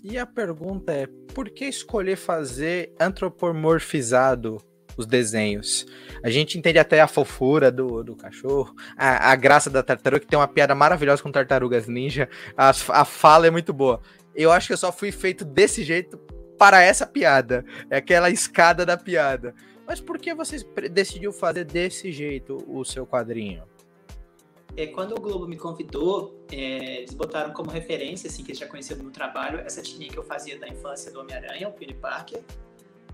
E a pergunta é: por que escolher fazer antropomorfizado os desenhos? A gente entende até a fofura do, do cachorro, a, a graça da tartaruga, que tem uma piada maravilhosa com tartarugas ninja, a, a fala é muito boa. Eu acho que eu só fui feito desse jeito para essa piada. É aquela escada da piada. Mas por que você decidiu fazer desse jeito o seu quadrinho? é, quando o Globo me convidou, é, eles botaram como referência, assim, que eles já conheciam do meu trabalho, essa tirinha que eu fazia da infância do Homem-Aranha, o Peter Parker,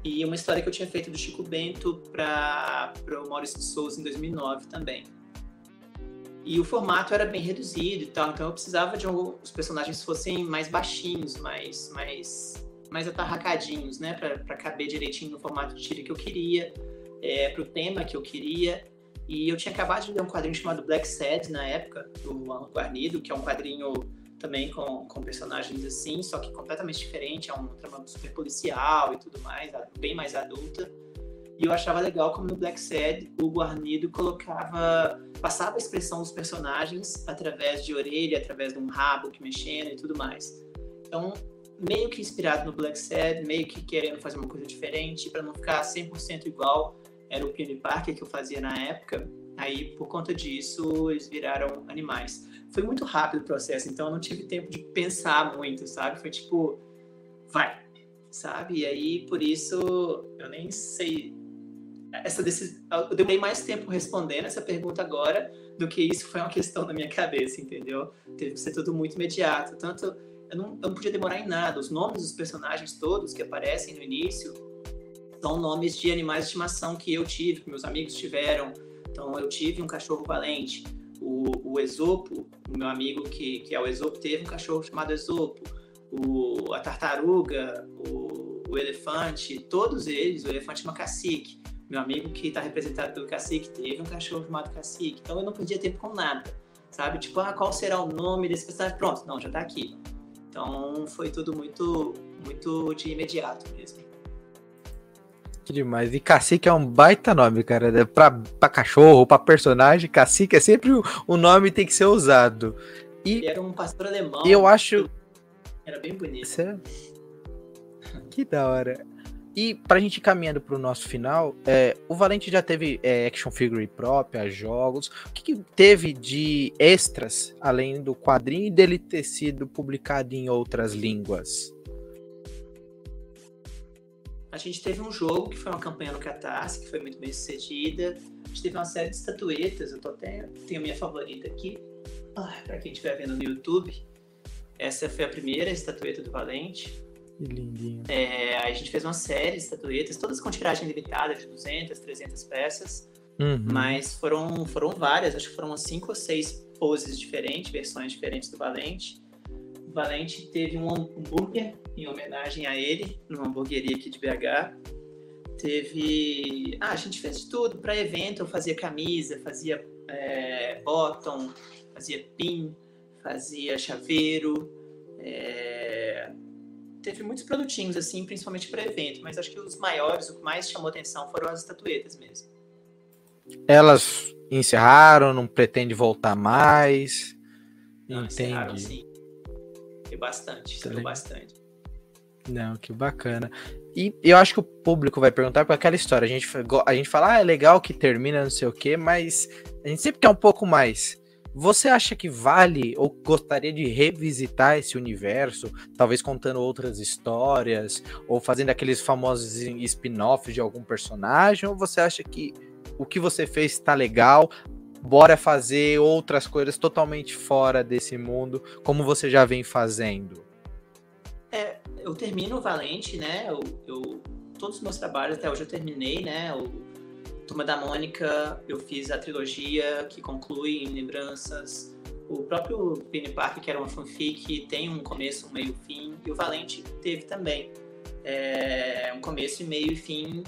e uma história que eu tinha feito do Chico Bento para o Maurício de Souza em 2009 também. E o formato era bem reduzido e tal, então eu precisava de um, os personagens fossem mais baixinhos, mais mais mais atarracadinhos, né, para caber direitinho no formato de tira que eu queria, é, para o tema que eu queria. E eu tinha acabado de ler um quadrinho chamado Black Sad na época, do Alan Guarnido, que é um quadrinho também com, com personagens assim, só que completamente diferente, é um trama super policial e tudo mais, bem mais adulta. E eu achava legal como no Black Sad o Guarnido colocava, passava a expressão dos personagens através de orelha, através de um rabo que mexendo e tudo mais. Então, meio que inspirado no Black Sad, meio que querendo fazer uma coisa diferente para não ficar 100% igual era o Peony Parker que eu fazia na época. Aí, por conta disso, eles viraram animais. Foi muito rápido o processo, então eu não tive tempo de pensar muito, sabe? Foi tipo, vai, sabe? E aí, por isso, eu nem sei. Essa decisão, eu demorei mais tempo respondendo essa pergunta agora do que isso foi uma questão na minha cabeça, entendeu? Teve que ser tudo muito imediato. Tanto eu não, eu não podia demorar em nada. Os nomes dos personagens todos que aparecem no início são nomes de animais de estimação que eu tive, que meus amigos tiveram. Então, eu tive um cachorro valente. O, o Esopo, o meu amigo que, que é o Esopo, teve um cachorro chamado Esopo. O, a tartaruga, o, o elefante, todos eles, o elefante chama cacique. Meu amigo que está representado pelo cacique teve um cachorro chamado cacique. Então, eu não perdia tempo com nada, sabe? Tipo, ah, qual será o nome desse personagem? Pronto, não, já está aqui. Então, foi tudo muito, muito de imediato mesmo. Que demais. E cacique é um baita nome, cara. É pra, pra cachorro, pra personagem, cacique é sempre o, o nome tem que ser usado. E Ele era um pastor alemão. Eu acho. Era bem bonito. É... Que da hora. E pra gente ir caminhando pro nosso final, é, o Valente já teve é, action figure própria, jogos. O que, que, teve de extras, além do quadrinho e dele ter sido publicado em outras línguas? A gente teve um jogo que foi uma campanha no Catarse, que foi muito bem sucedida. A gente teve uma série de estatuetas, eu tô até, tenho a minha favorita aqui. Ah, para quem estiver vendo no YouTube, essa foi a primeira estatueta do Valente. Que lindinho. É, a gente fez uma série de estatuetas, todas com tiragem limitada de 200, 300 peças. Uhum. Mas foram, foram várias, acho que foram 5 ou 6 poses diferentes, versões diferentes do Valente. Valente teve um hambúrguer em homenagem a ele, numa hamburgueria aqui de BH. Teve. Ah, a gente fez de tudo. Para evento, eu fazia camisa, fazia é, bottom, fazia pin, fazia chaveiro. É... Teve muitos produtinhos, assim, principalmente para evento, mas acho que os maiores, o que mais chamou atenção foram as estatuetas mesmo. Elas encerraram, não pretende voltar mais. Não, Entendi. Sim bastante, estudou bastante. Não, que bacana. E eu acho que o público vai perguntar por aquela história. A gente, a gente fala, ah, é legal que termina, não sei o quê, mas a gente sempre quer um pouco mais. Você acha que vale ou gostaria de revisitar esse universo, talvez contando outras histórias ou fazendo aqueles famosos spin-offs de algum personagem? Ou você acha que o que você fez está legal? Bora fazer outras coisas totalmente fora desse mundo, como você já vem fazendo? É, eu termino o Valente, né? Eu, eu, todos os meus trabalhos até hoje eu terminei, né? O Turma da Mônica, eu fiz a trilogia que conclui em Lembranças. O próprio Penny Park, que era uma fanfic, tem um começo, um meio fim. E o Valente teve também é, um começo, meio e fim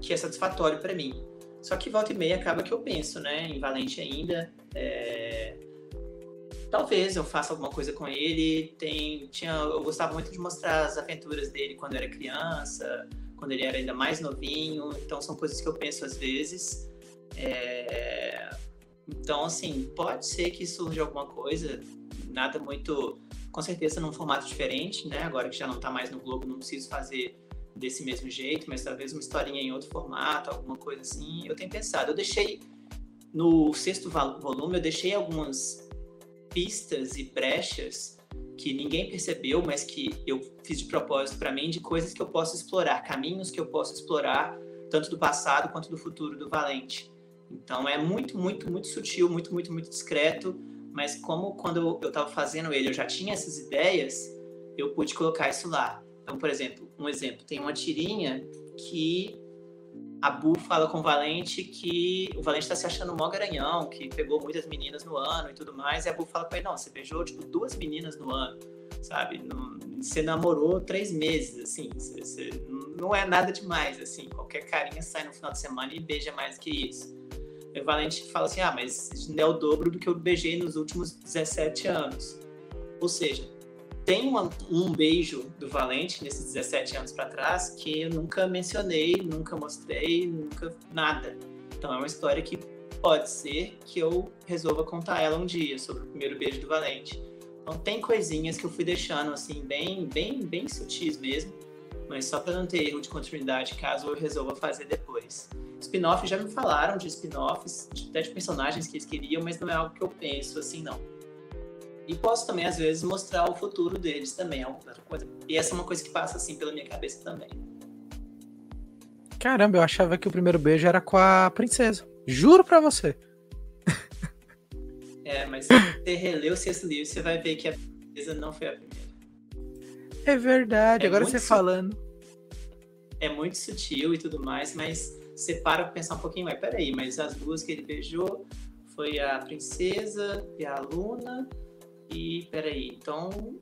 que é satisfatório para mim. Só que volta e meia acaba que eu penso, né, em Valente ainda. É... Talvez eu faça alguma coisa com ele. Tem, tinha, eu gostava muito de mostrar as aventuras dele quando era criança quando ele era ainda mais novinho. Então são coisas que eu penso às vezes. É... Então, assim, pode ser que surja alguma coisa, nada muito. Com certeza num formato diferente, né? Agora que já não está mais no Globo, não preciso fazer desse mesmo jeito, mas talvez uma historinha em outro formato, alguma coisa assim. Eu tenho pensado. Eu deixei. No sexto volume, eu deixei algumas pistas e brechas que ninguém percebeu, mas que eu fiz de propósito para mim, de coisas que eu posso explorar, caminhos que eu posso explorar, tanto do passado quanto do futuro do Valente. Então é muito, muito, muito sutil, muito, muito, muito discreto, mas como quando eu estava fazendo ele eu já tinha essas ideias, eu pude colocar isso lá. Então, por exemplo, um exemplo, tem uma tirinha que a Bu fala com o Valente que o Valente tá se achando mó garanhão, que pegou muitas meninas no ano e tudo mais, e a Bu fala pra ele, não, você beijou, tipo, duas meninas no ano, sabe? Não, você namorou três meses, assim, você, você, não é nada demais, assim, qualquer carinha sai no final de semana e beija mais que isso. E o Valente fala assim, ah, mas é o dobro do que eu beijei nos últimos 17 anos. Ou seja, tem uma, um beijo do Valente nesses 17 anos para trás que eu nunca mencionei, nunca mostrei, nunca nada. Então é uma história que pode ser que eu resolva contar ela um dia sobre o primeiro beijo do Valente. Então tem coisinhas que eu fui deixando assim bem, bem, bem sutis mesmo, mas só para não ter erro de continuidade caso eu resolva fazer depois. Spin-off já me falaram de spin-offs, até de personagens que eles queriam, mas não é algo que eu penso assim não. E posso também, às vezes, mostrar o futuro deles também, é outra coisa. E essa é uma coisa que passa, assim, pela minha cabeça também. Caramba, eu achava que o primeiro beijo era com a princesa. Juro pra você. É, mas se você reler o sexto livro, você vai ver que a princesa não foi a primeira. É verdade, é agora você falando. É muito sutil e tudo mais, mas você para pra pensar um pouquinho mais. Peraí, mas as duas que ele beijou foi a princesa e a Luna e peraí, então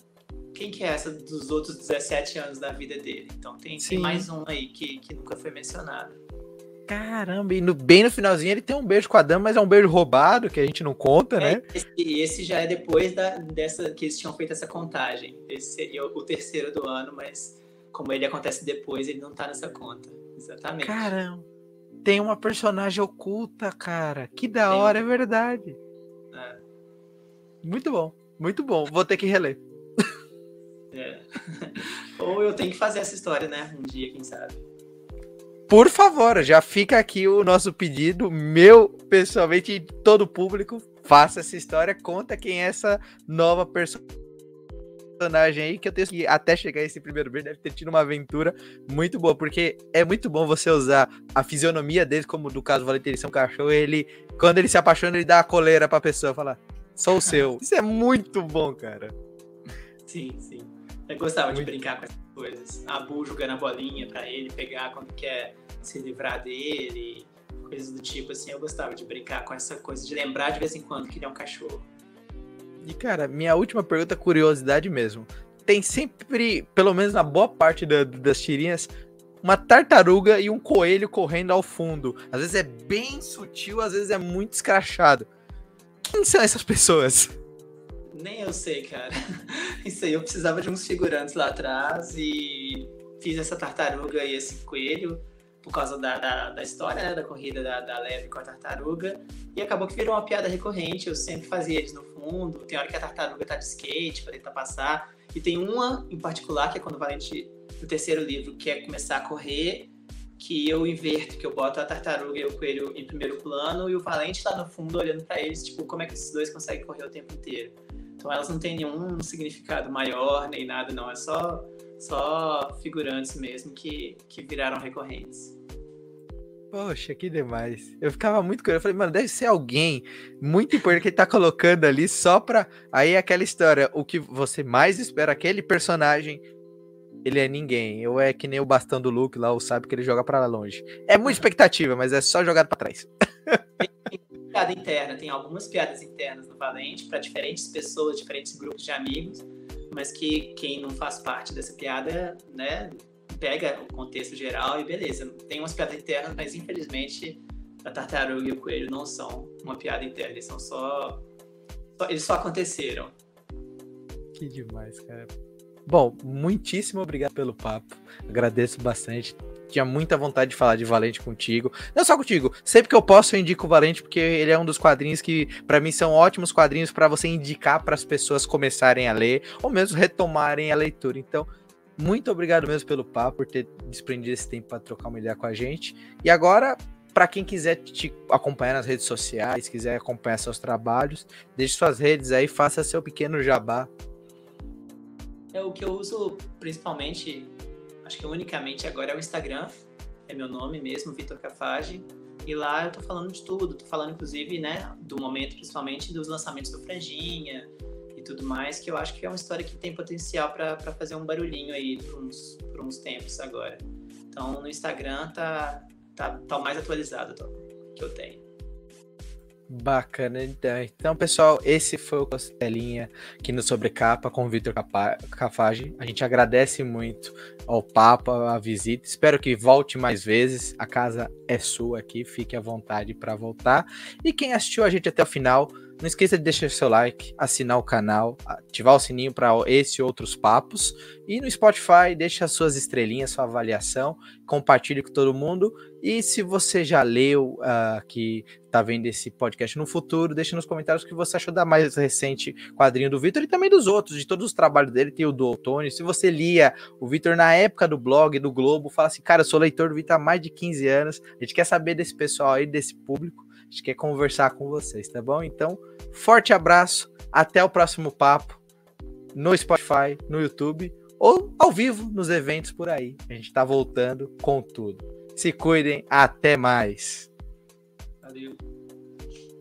quem que é essa dos outros 17 anos da vida dele? Então tem, tem mais um aí que, que nunca foi mencionado. Caramba, e no, bem no finalzinho ele tem um beijo com a dama, mas é um beijo roubado, que a gente não conta, é, né? Esse, esse já é depois da, dessa que eles tinham feito essa contagem. Esse seria o, o terceiro do ano, mas como ele acontece depois, ele não tá nessa conta. Exatamente. Caramba, tem uma personagem oculta, cara. Que da tem hora, é verdade. É. Muito bom. Muito bom, vou ter que reler. É. Ou eu tenho que fazer essa história, né? Um dia, quem sabe. Por favor, já fica aqui o nosso pedido, meu pessoalmente e todo o público, faça essa história, conta quem é essa nova personagem aí, que eu tenho que até chegar esse primeiro beijo deve ter tido uma aventura muito boa, porque é muito bom você usar a fisionomia dele, como caso do Valentim, ser um cachorro, ele, quando ele se apaixona, ele dá a coleira pra pessoa, falar, só o seu. Isso é muito bom, cara. Sim, sim. Eu gostava muito. de brincar com essas coisas. A Bu jogando a bolinha pra ele pegar quando quer se livrar dele, coisas do tipo assim. Eu gostava de brincar com essa coisa, de lembrar de vez em quando que ele é um cachorro. E, cara, minha última pergunta, curiosidade mesmo. Tem sempre, pelo menos na boa parte da, das tirinhas, uma tartaruga e um coelho correndo ao fundo. Às vezes é bem sutil, às vezes é muito escrachado. Quem são essas pessoas? Nem eu sei, cara. Isso aí, eu precisava de uns figurantes lá atrás e fiz essa tartaruga e esse coelho por causa da, da, da história, né, da corrida da, da leve com a tartaruga. E acabou que virou uma piada recorrente. Eu sempre fazia eles no fundo. Tem hora que a tartaruga tá de skate para tentar passar. E tem uma em particular, que é quando o Valente, no terceiro livro, quer começar a correr que eu inverto, que eu boto a tartaruga e o coelho em primeiro plano e o valente lá no fundo olhando para eles, tipo, como é que esses dois conseguem correr o tempo inteiro. Então elas não têm nenhum significado maior nem nada, não. É só, só figurantes mesmo que, que viraram recorrentes. Poxa, que demais. Eu ficava muito curioso. Eu falei, mano, deve ser alguém muito importante que ele tá colocando ali só pra. Aí é aquela história, o que você mais espera, aquele personagem, ele é ninguém. Ou é que nem o bastão do Luke lá, o sabe que ele joga pra longe. É muita expectativa, mas é só jogado pra trás. Tem piada interna, tem algumas piadas internas no Valente para diferentes pessoas, diferentes grupos de amigos, mas que quem não faz parte dessa piada, né, pega o contexto geral e beleza. Tem umas piadas internas, mas infelizmente a tartaruga e o coelho não são uma piada interna, eles são só. só eles só aconteceram. Que demais, cara. Bom, muitíssimo obrigado pelo papo. Agradeço bastante. Tinha muita vontade de falar de Valente contigo. Não só contigo, sempre que eu posso eu indico o Valente porque ele é um dos quadrinhos que para mim são ótimos quadrinhos para você indicar para as pessoas começarem a ler ou mesmo retomarem a leitura. Então, muito obrigado mesmo pelo papo, por ter desprendido esse tempo para trocar uma ideia com a gente. E agora, para quem quiser te acompanhar nas redes sociais, quiser acompanhar seus trabalhos, deixe suas redes aí, faça seu pequeno jabá. É o que eu uso principalmente, acho que unicamente agora é o Instagram, é meu nome mesmo, Vitor Cafage. E lá eu tô falando de tudo, tô falando inclusive, né, do momento principalmente dos lançamentos do Franjinha, tudo mais, que eu acho que é uma história que tem potencial para fazer um barulhinho aí por uns, por uns tempos agora. Então no Instagram tá, tá, tá o mais atualizado que eu tenho. Bacana, então. Então, pessoal, esse foi o Costelinha aqui no Sobrecapa com o Vitor Cafage. A gente agradece muito ao Papa, a visita. Espero que volte mais vezes. A casa é sua aqui, fique à vontade para voltar. E quem assistiu a gente até o final, não esqueça de deixar seu like, assinar o canal, ativar o sininho para esse e outros papos. E no Spotify, deixa suas estrelinhas, sua avaliação, compartilhe com todo mundo. E se você já leu, uh, que está vendo esse podcast no futuro, deixa nos comentários o que você achou da mais recente quadrinho do Vitor e também dos outros, de todos os trabalhos dele. Tem o do Outono. Se você lia o Vitor na época do blog, do Globo, fala assim, cara, eu sou leitor do Vitor há mais de 15 anos. A gente quer saber desse pessoal aí, desse público gente quer conversar com vocês, tá bom? Então, forte abraço, até o próximo papo no Spotify, no YouTube ou ao vivo nos eventos por aí. A gente tá voltando com tudo. Se cuidem, até mais. Valeu.